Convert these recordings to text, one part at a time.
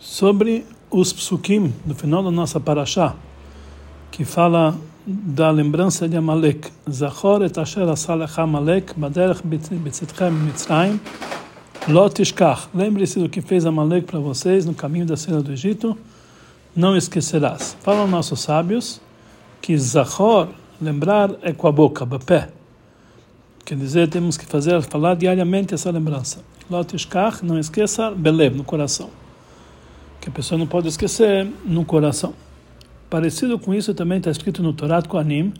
sobre os psukim do final da nossa paraxá, que fala da lembrança de Amalek. Zachor et asher Amalek baderech betzitchem mitzrayim lo tishkach. Lembre-se do que fez Amalek para vocês no caminho da cena do Egito, não esquecerás. Falam nossos sábios que Zachor, lembrar, é com a boca, bapé. Quer dizer, temos que fazer, falar diariamente essa lembrança. Lo tishkach, não esqueça, belev, no coração que a pessoa não pode esquecer no coração. Parecido com isso também está escrito no Torá Kohanim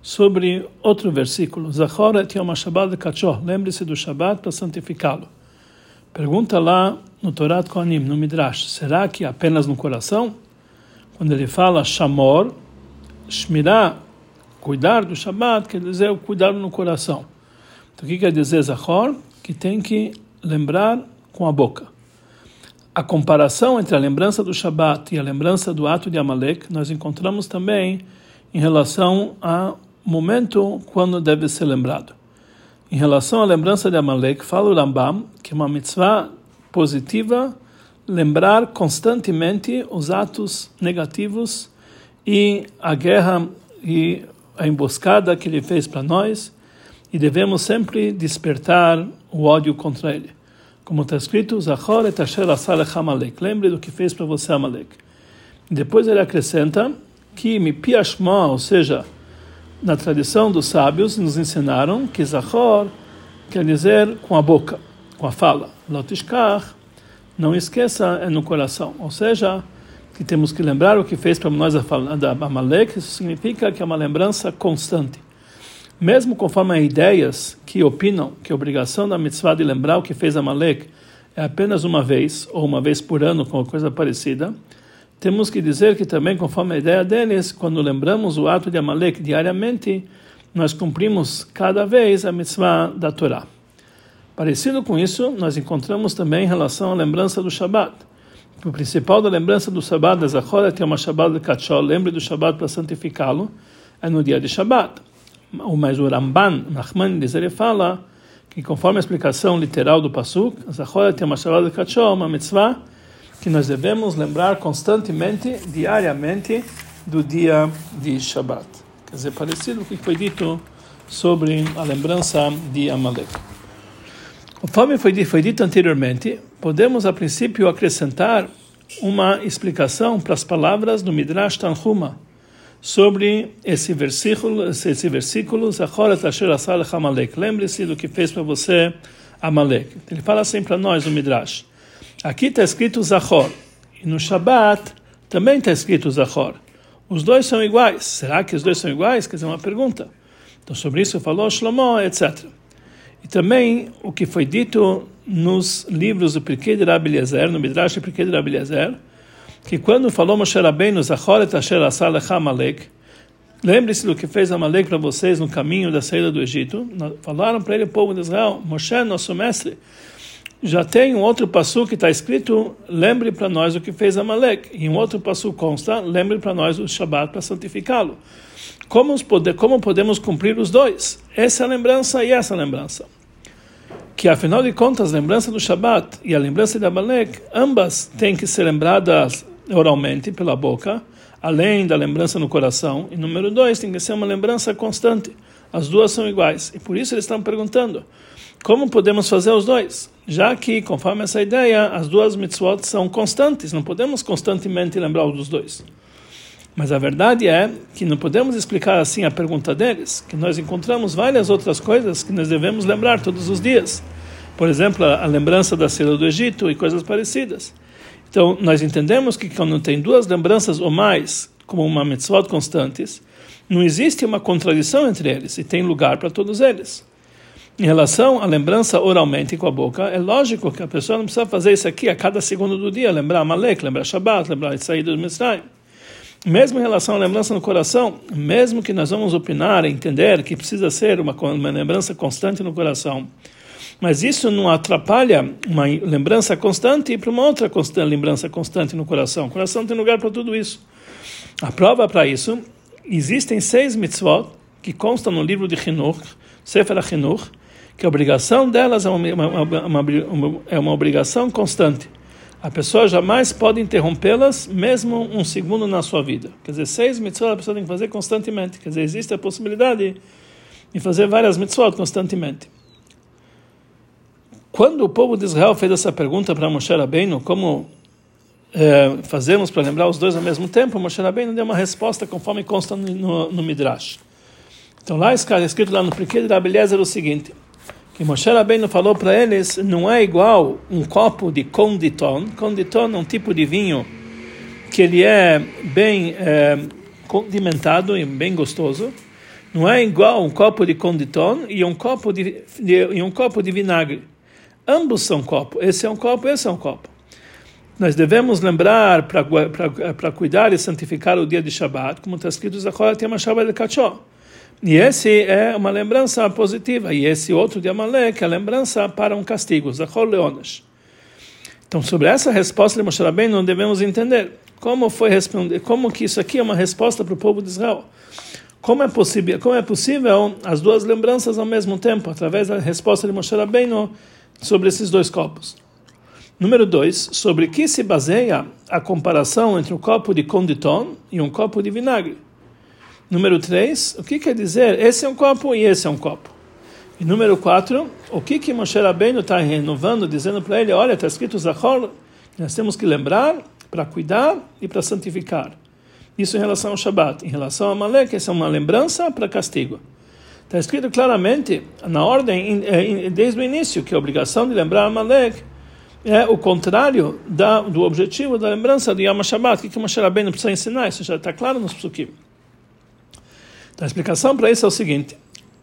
sobre outro versículo. Zachor et yom Shabbat kachor. Lembre-se do Shabbat para santificá-lo. Pergunta lá no Torá Kohanim, no Midrash, será que apenas no coração? Quando ele fala Shamor, Shmirah, cuidar do Shabbat, quer dizer o cuidar no coração. Então o que quer dizer Zachor? Que tem que lembrar com a boca a comparação entre a lembrança do Shabat e a lembrança do ato de Amalek, nós encontramos também em relação ao momento quando deve ser lembrado. Em relação à lembrança de Amalek, fala o Rambam que é uma mitzvah positiva lembrar constantemente os atos negativos e a guerra e a emboscada que ele fez para nós e devemos sempre despertar o ódio contra ele. Como está escrito, Zachor et asher asalech Amalek. Lembre do que fez para você Amalek. Depois ele acrescenta que mi piashma, ou seja, na tradição dos sábios, nos ensinaram que Zachor quer dizer com a boca, com a fala. Lotishkar, não esqueça, é no coração. Ou seja, que temos que lembrar o que fez para nós a Amalek, isso significa que é uma lembrança constante. Mesmo conforme ideias que opinam que a obrigação da mitzvah de lembrar o que fez Amalek é apenas uma vez, ou uma vez por ano, com coisa parecida, temos que dizer que também, conforme a ideia deles, quando lembramos o ato de Amalek diariamente, nós cumprimos cada vez a mitzvah da Torá. Parecido com isso, nós encontramos também em relação à lembrança do Shabat. O principal da lembrança do Shabat é Zachor, que é uma Shabat de Kachol, lembre do Shabat para santificá-lo, é no dia de Shabat mas o Ramban Nachmanides ele fala que conforme a explicação literal do pasuk, Zachor tem uma chamada de uma mitzvah que nós devemos lembrar constantemente, diariamente, do dia de Shabbat. Quer dizer, parecido com o que foi dito sobre a lembrança de Amalek. Conforme foi, foi dito anteriormente, podemos a princípio acrescentar uma explicação para as palavras do Midrash Tanhuma, sobre esse versículo, esse versículo, Lembre-se do que fez para você Amalek. Ele fala assim para nós no Midrash. Aqui está escrito Zachor, e no Shabat também está escrito Zachor. Os dois são iguais. Será que os dois são iguais? Quer dizer, uma pergunta. Então, sobre isso falou Shlomo, etc. E também o que foi dito nos livros do Pirkei de Rabbi Eliezer, no Midrash do Pirkei de Rabbi Eliezer, que quando falou Moshe Rabbeinu, Zachoret Asher Asalecha Amalek, lembre-se do que fez Amalek para vocês no caminho da saída do Egito, falaram para ele, o povo de Israel, Moshe, nosso mestre, já tem um outro passo que está escrito, lembre para nós o que fez Amalek. E um outro passo consta, lembre para nós o Shabat para santificá-lo. Como, como podemos cumprir os dois? Essa é lembrança e essa é lembrança que afinal de contas, a lembrança do Shabat e a lembrança de Amalek, ambas têm que ser lembradas oralmente, pela boca, além da lembrança no coração. E número dois, tem que ser uma lembrança constante. As duas são iguais. E por isso eles estão perguntando, como podemos fazer os dois? Já que, conforme essa ideia, as duas mitzvot são constantes, não podemos constantemente lembrar os dos dois. Mas a verdade é que não podemos explicar assim a pergunta deles, que nós encontramos várias outras coisas que nós devemos lembrar todos os dias. Por exemplo, a lembrança da seda do Egito e coisas parecidas. Então, nós entendemos que quando tem duas lembranças ou mais, como uma mitzvot constantes, não existe uma contradição entre eles e tem lugar para todos eles. Em relação à lembrança oralmente com a boca, é lógico que a pessoa não precisa fazer isso aqui a cada segundo do dia, lembrar Malek, lembrar Shabbat, lembrar a saída do Mitzrayim. Mesmo em relação à lembrança no coração, mesmo que nós vamos opinar, entender que precisa ser uma, uma lembrança constante no coração, mas isso não atrapalha uma lembrança constante para uma outra constante, lembrança constante no coração. O coração tem lugar para tudo isso. A prova para isso, existem seis mitzvot que constam no livro de Chinuch, Sefer HaChinuch, que a obrigação delas é uma, uma, uma, é uma obrigação constante. a pessoa jamais pode interrompê-las, mesmo um segundo na sua vida. Quer dizer, seis mitzvot a pessoa tem que fazer constantemente. Quer dizer, existe a possibilidade de fazer várias mitzvot constantemente. Quando o povo de Israel fez essa pergunta para Moshe Rabbeinu, como é, fazemos para lembrar os dois ao mesmo tempo, Moshe Rabbeinu deu uma resposta conforme consta no, no, Midrash. Então lá está escrito lá no Priquet da Beleza o seguinte, que Moshe Rabbeinu falou para eles, não é igual um copo de conditon, conditon é um tipo de vinho que ele é bem é, condimentado e bem gostoso, não é igual um copo de conditon e um copo de, de, e um copo de vinagre. Ambos são copo, esse é um copo, esse é um copo. Nós devemos lembrar para cuidar e santificar o dia de Shabbat, como está escrito, Zachor tem uma Shabbat de Kachó. E esse é uma lembrança positiva, e esse outro de Amalek é a lembrança para um castigo, Zachor Leonas. Então, sobre essa resposta de Moshe Rabbeinu, não devemos entender como foi responder, como que isso aqui é uma resposta para o povo de Israel. Como é possível, como é possível as duas lembranças ao mesmo tempo, através da resposta de Moshe Rabbeinu sobre esses dois copos? Número 2, sobre que se baseia a comparação entre um copo de conditon e um copo de vinagre. Número 3, o que quer dizer esse é um copo e esse é um copo. E número 4, o que que Moshe Rabbeinu está renovando, dizendo para ele, olha, está escrito Zachor, nós temos que lembrar para cuidar e para santificar. Isso em relação ao Shabat. Em relação a Malek, essa é uma lembrança para castigo. Está escrito claramente, na ordem, desde o início, que a obrigação de lembrar Malek é o contrário da, do objetivo da lembrança do Yom Shabbat. O que, que o Moshe Rabbeinu precisa ensinar? Isso já está claro nos psukim. Então, a explicação para isso é o seguinte: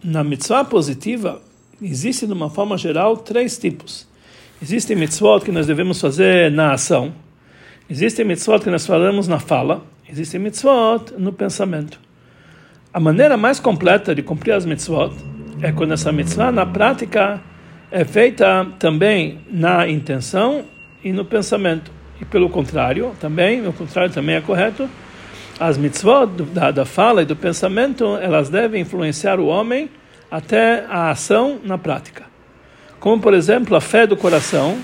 na mitzvah positiva, existe, de uma forma geral, três tipos. Existem mitzvot que nós devemos fazer na ação, existem mitzvot que nós falamos na fala, existem mitzvot no pensamento. A maneira mais completa de cumprir as mitzvot é quando essa mitzvah, na prática, é feita também na intenção e no pensamento. E pelo contrário, também, o contrário também é correto, as mitzvot da, da fala e do pensamento, elas devem influenciar o homem até a ação na prática. Como, por exemplo, a fé do coração,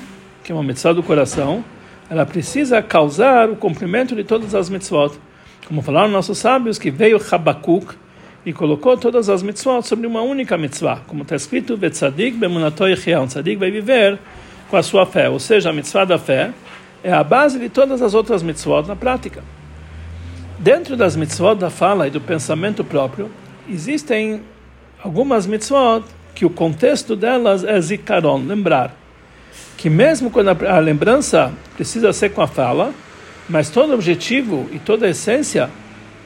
que é uma mitzvah do coração, ela precisa causar o cumprimento de todas as mitzvot. Como falaram nossos sábios, que veio Habakkuk, e colocou todas as mitzvot sobre uma única mitzvah, como está escrito, Vetzadik bemunatoy um tzadik vai viver com a sua fé, ou seja, a mitzvah da fé é a base de todas as outras mitzvot na prática. Dentro das mitzvot da fala e do pensamento próprio, existem algumas mitzvot que o contexto delas é zikaron, lembrar. Que mesmo quando a lembrança precisa ser com a fala, mas todo objetivo e toda essência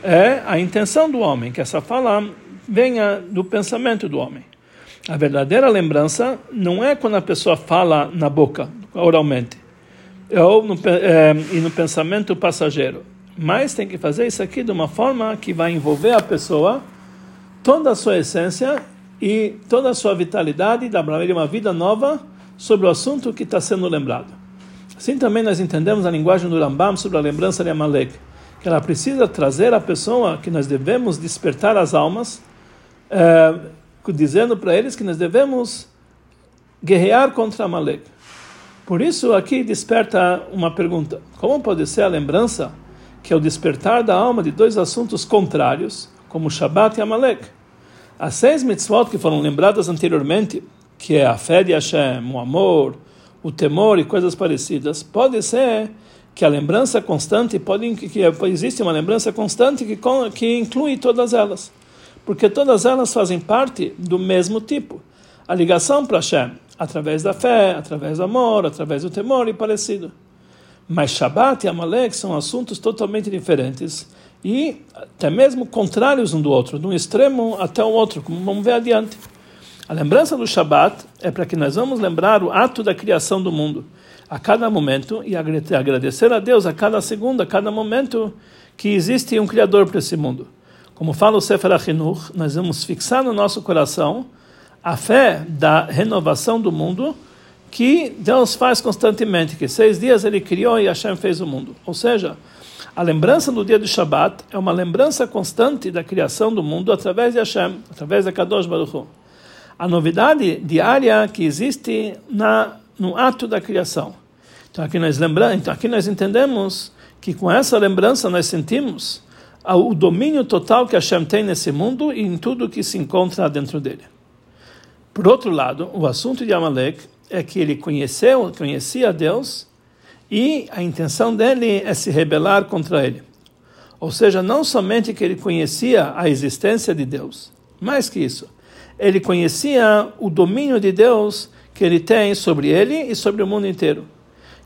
é a intenção do homem, que essa fala venha do pensamento do homem. A verdadeira lembrança não é quando a pessoa fala na boca, oralmente, ou no, é, e no pensamento passageiro. Mas tem que fazer isso aqui de uma forma que vai envolver a pessoa, toda a sua essência e toda a sua vitalidade, dar para ele uma vida nova sobre o assunto que está sendo lembrado. Assim também nós entendemos a linguagem do Rambam sobre a lembrança de Amalek que ela precisa trazer a pessoa que nós devemos despertar as almas, é, dizendo para eles que nós devemos guerrear contra Amalek. Por isso, aqui desperta uma pergunta: como pode ser a lembrança que é o despertar da alma de dois assuntos contrários, como Shabbat e Amalek? As seis mitzvot que foram lembradas anteriormente, que é a fé de Hashem, o amor, o temor e coisas parecidas, pode ser que a lembrança constante pode que existe uma lembrança constante que que inclui todas elas, porque todas elas fazem parte do mesmo tipo. A ligação para Hashem, através da fé, através do amor, através do temor e parecido. Mas Shabbat e Amalek são assuntos totalmente diferentes e até mesmo contrários um do outro, de um extremo até o outro, como vamos ver adiante. A lembrança do Shabbat é para que nós vamos lembrar o ato da criação do mundo a cada momento e agradecer a Deus a cada segundo, a cada momento que existe um Criador para esse mundo. Como fala o Sefer Achinuch, nós vamos fixar no nosso coração a fé da renovação do mundo que Deus faz constantemente, que seis dias Ele criou e Hashem fez o mundo. Ou seja, a lembrança do dia do Shabat é uma lembrança constante da criação do mundo através de Hashem, através da Kadosh Baruch Hu. A novidade diária que existe na, no ato da criação. Então aqui nós lembramos, então aqui nós entendemos que com essa lembrança nós sentimos o domínio total que Hashem tem nesse mundo e em tudo que se encontra dentro dele. Por outro lado, o assunto de Amalek é que ele conheceu, conhecia Deus e a intenção dele é se rebelar contra ele. Ou seja, não somente que ele conhecia a existência de Deus, mais que isso, ele conhecia o domínio de Deus que ele tem sobre ele e sobre o mundo inteiro.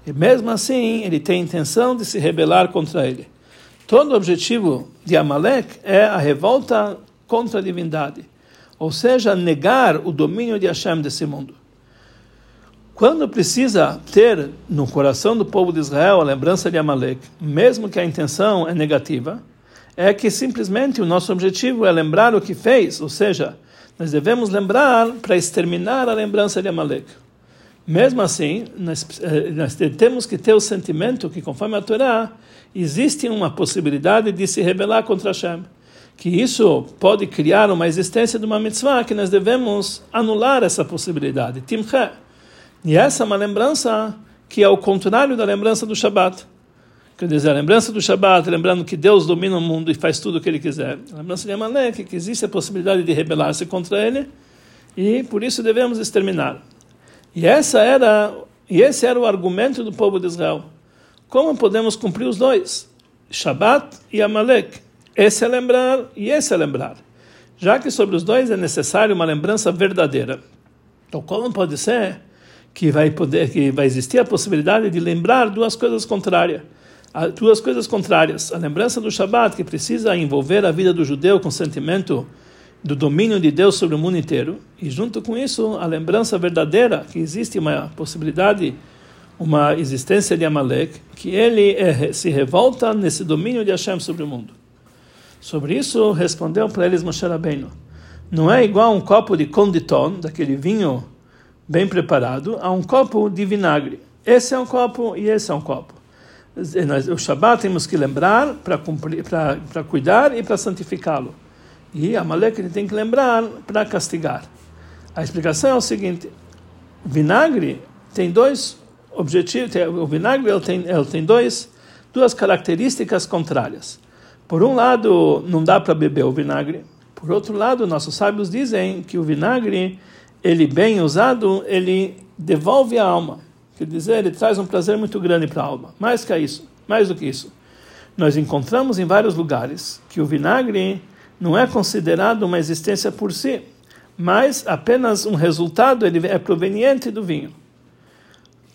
E mesmo assim, ele tem intenção de se rebelar contra ele. Todo o objetivo de Amalek é a revolta contra a divindade, ou seja, negar o domínio de Hashem desse mundo. Quando precisa ter no coração do povo de Israel a lembrança de Amalek, mesmo que a intenção é negativa, é que simplesmente o nosso objetivo é lembrar o que fez, ou seja, nós devemos lembrar para exterminar a lembrança de Amalek. Mesmo assim, nós, eh, nós, temos que ter o sentimento que, conforme a Torá, existe uma possibilidade de se rebelar contra Hashem. Que isso pode criar uma existência de uma mitzvah que nós devemos anular essa possibilidade. Timche. E essa é uma lembrança que é o contrário da lembrança do Shabat. Quer dizer, a lembrança do Shabat, lembrando que Deus domina o mundo e faz tudo o que Ele quiser. A lembrança de Amalek, que existe a possibilidade de rebelar-se contra Ele, e por isso devemos exterminar. E, essa era, e esse era o argumento do povo de Israel. Como podemos cumprir os dois? Shabat e Amalek. Esse é lembrar e esse é lembrar. Já que sobre os dois é necessário uma lembrança verdadeira. Então, como pode ser que vai poder que vai existir a possibilidade de lembrar duas coisas contrárias. Duas coisas contrárias. A lembrança do Shabat, que precisa envolver a vida do judeu com o sentimento do domínio de Deus sobre o mundo inteiro, e junto com isso, a lembrança verdadeira, que existe uma possibilidade, uma existência de Amalek, que ele é, se revolta nesse domínio de Hashem sobre o mundo. Sobre isso, respondeu para eles Moshe Rabbeinu, não é igual um copo de conditon, daquele vinho bem preparado, a um copo de vinagre. Esse é um copo e esse é um copo. O Shabat temos que lembrar para cuidar e para santificá-lo. E a Amalek tem que lembrar para castigar. A explicação é o seguinte: vinagre tem dois objetivos. O vinagre ele tem, ele tem dois, duas características contrárias. Por um lado, não dá para beber o vinagre. Por outro lado, nossos sábios dizem que o vinagre ele bem usado, ele devolve a alma. Quer dizer, ele traz um prazer muito grande para a alma. Mais que isso, mais do que isso. Nós encontramos em vários lugares que o vinagre não é considerado uma existência por si, mas apenas um resultado, ele é proveniente do vinho.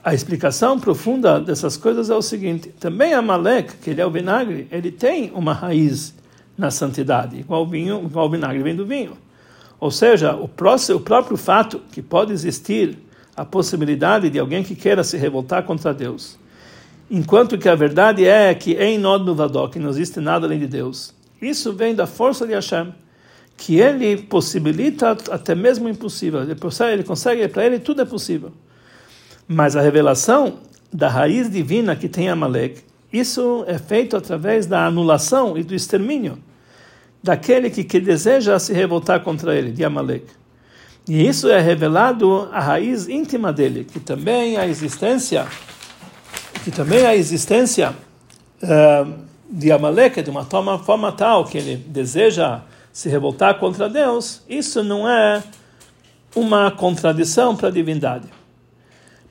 A explicação profunda dessas coisas é o seguinte: também a Malek, que ele é o vinagre, ele tem uma raiz na santidade, igual vinho, igual vinagre vem do vinho. Ou seja, o próprio fato que pode existir a possibilidade de alguém que queira se revoltar contra Deus, enquanto que a verdade é que em Nod que não existe nada além de Deus, isso vem da força de Hashem, que ele possibilita até mesmo o impossível. Ele consegue, ele consegue para ele tudo é possível. Mas a revelação da raiz divina que tem Amalek, isso é feito através da anulação e do extermínio daquele que, que deseja se revoltar contra ele, de Amalek. E isso é revelado a raiz íntima dele, que também a existência, que também a existência uh, de Amalek é de uma forma tal que ele deseja se revoltar contra Deus, isso não é uma contradição para a divindade.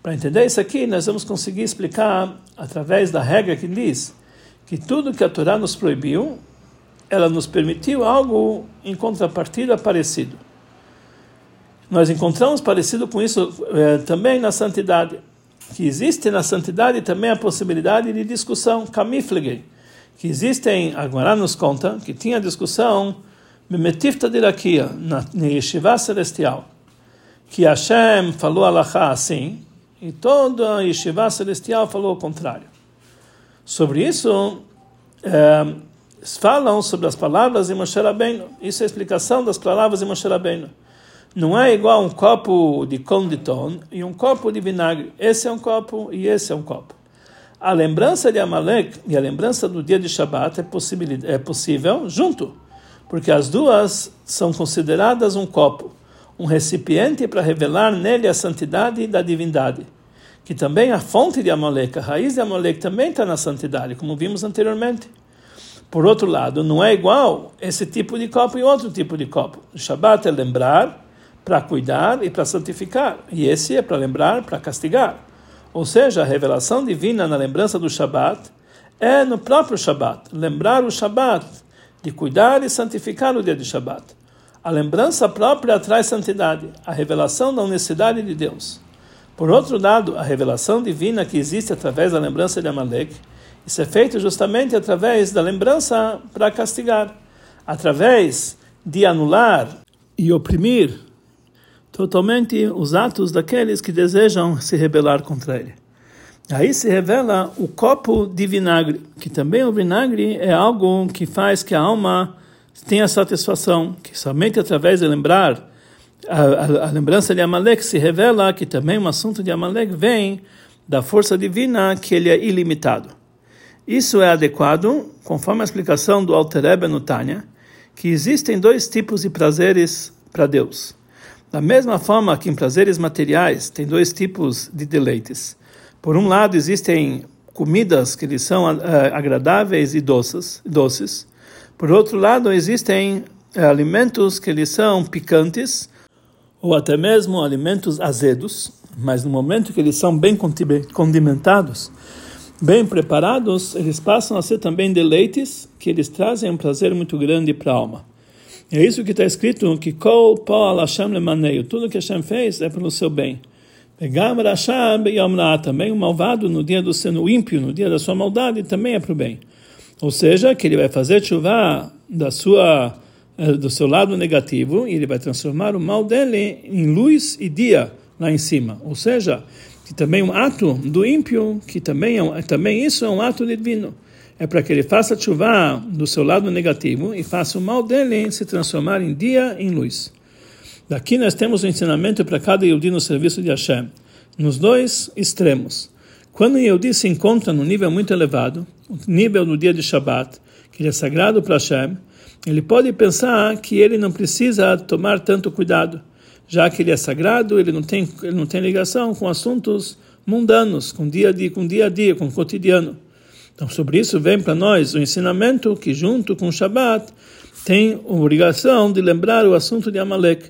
Para entender isso aqui, nós vamos conseguir explicar através da regra que diz que tudo que a Torá nos proibiu ela nos permitiu algo em contrapartida parecido. Nós encontramos parecido com isso eh, também na santidade, que existe na santidade também a possibilidade de discussão, kamiflege, que existem, agora nos conta, que tinha discussão, memetifta de rakia, na yeshiva celestial, que Hashem falou alahá assim, e toda a yeshiva celestial falou o contrário. Sobre isso, eh, falam sobre as palavras de Moshe Rabbeinu. Isso é a explicação das palavras de Moshe Rabbeinu. Não é igual um copo de conditon e um copo de vinagre. Esse é um copo e esse é um copo. A lembrança de Amalek e a lembrança do dia de Shabat é, é possível junto, porque as duas são consideradas um copo, um recipiente para revelar nele a santidade da divindade, que também a fonte de Amalek, a raiz de Amalek também está na santidade, como vimos anteriormente. Por outro lado, não é igual esse tipo de copo e outro tipo de copo. Shabat é lembrar para cuidar e para santificar, e esse é para lembrar, para castigar. Ou seja, a revelação divina na lembrança do Shabat é no próprio Shabat, lembrar o Shabat, de cuidar e santificar o dia de Shabat. A lembrança própria traz santidade, a revelação da unicidade de Deus. Por outro lado, a revelação divina que existe através da lembrança de Amalek, isso é feito justamente através da lembrança para castigar, através de anular e oprimir totalmente os atos daqueles que desejam se rebelar contra ele. Aí se revela o copo de vinagre, que também o vinagre é algo que faz que a alma tenha satisfação, que somente através de lembrar a, a, a lembrança de Amalek se revela que também um assunto de Amalek vem da força divina que ele é ilimitado. Isso é adequado, conforme a explicação do Alter Rebbe no Tânia, que existem dois tipos de prazeres para Deus. Da mesma forma que em prazeres materiais tem dois tipos de deleites. Por um lado, existem comidas que lhes são uh, agradáveis e doces, doces. Por outro lado, existem uh, alimentos que lhes são picantes ou até mesmo alimentos azedos, mas no momento que eles são bem condimentados, bem preparados, eles passam a ser também deleites que eles trazem um prazer muito grande para a alma. É isso que está escrito, que Kol Paul Hashem Lemaneio, tudo que Hashem fez é pelo seu bem. Pegam Rashab Yomra, também o malvado no dia do seno ímpio, no dia da sua maldade, também é para o bem. Ou seja, que ele vai fazer chuva da sua eh, do seu lado negativo e ele vai transformar o mal dele em luz e dia lá em cima. Ou seja, que também um ato do ímpio, que também é também isso é um ato divino é para que ele faça chuva do seu lado negativo e faça o mal dele se transformar em dia em luz. Daqui nós temos um ensinamento para cada Yehudi no serviço de Hashem, nos dois extremos. Quando o Yehudi se encontra no nível muito elevado, o nível do dia de Shabbat, que é sagrado para Hashem, ele pode pensar que ele não precisa tomar tanto cuidado, já que ele é sagrado, ele não tem, ele não tem ligação com assuntos mundanos, com dia a dia, com dia a dia, com o cotidiano. Então, sobre isso vem para nós o ensinamento que, junto com o Shabat, tem obrigação de lembrar o assunto de Amalek,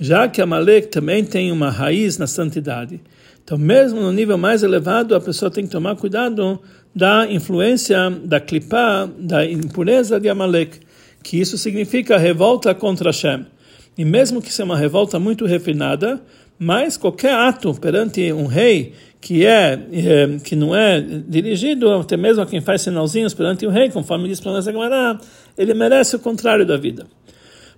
já que Amalek também tem uma raiz na santidade. Então, mesmo no nível mais elevado, a pessoa tem que tomar cuidado da influência da clipá, da impureza de Amalek, que isso significa revolta contra Hashem. E mesmo que seja uma revolta muito refinada, mas qualquer ato perante um rei que é, é, que não é dirigido até mesmo a quem faz sinalzinhos perante o rei, conforme diz para nós agora, ele merece o contrário da vida.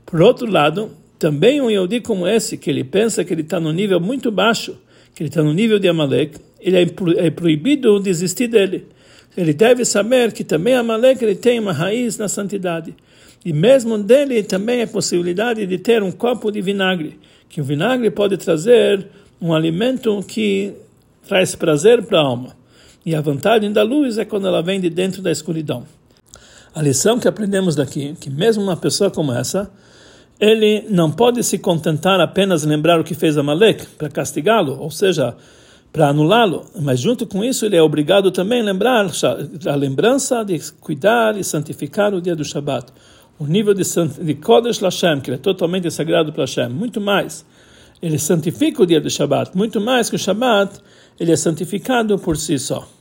Por outro lado, também um Yehudi como esse, que ele pensa que ele está no nível muito baixo, que ele está no nível de Amalek, ele é, é proibido desistir dele. Ele deve saber que também Amalek ele tem uma raiz na santidade. E mesmo dele também é possibilidade de ter um copo de vinagre, que o vinagre pode trazer um alimento que traz prazer para a alma. E a vantagem da luz é quando ela vem de dentro da escuridão. A lição que aprendemos daqui, que mesmo uma pessoa como essa, ele não pode se contentar apenas lembrar o que fez Amalek para castigá-lo, ou seja, para anulá-lo, mas junto com isso ele é obrigado também a lembrar a lembrança de cuidar e santificar o dia do Shabat. O nível de, de Kodesh Lashem, que é totalmente sagrado para Hashem, muito mais. Ele santifica o dia do Shabat, muito mais que o Shabat ele é santificado por si só.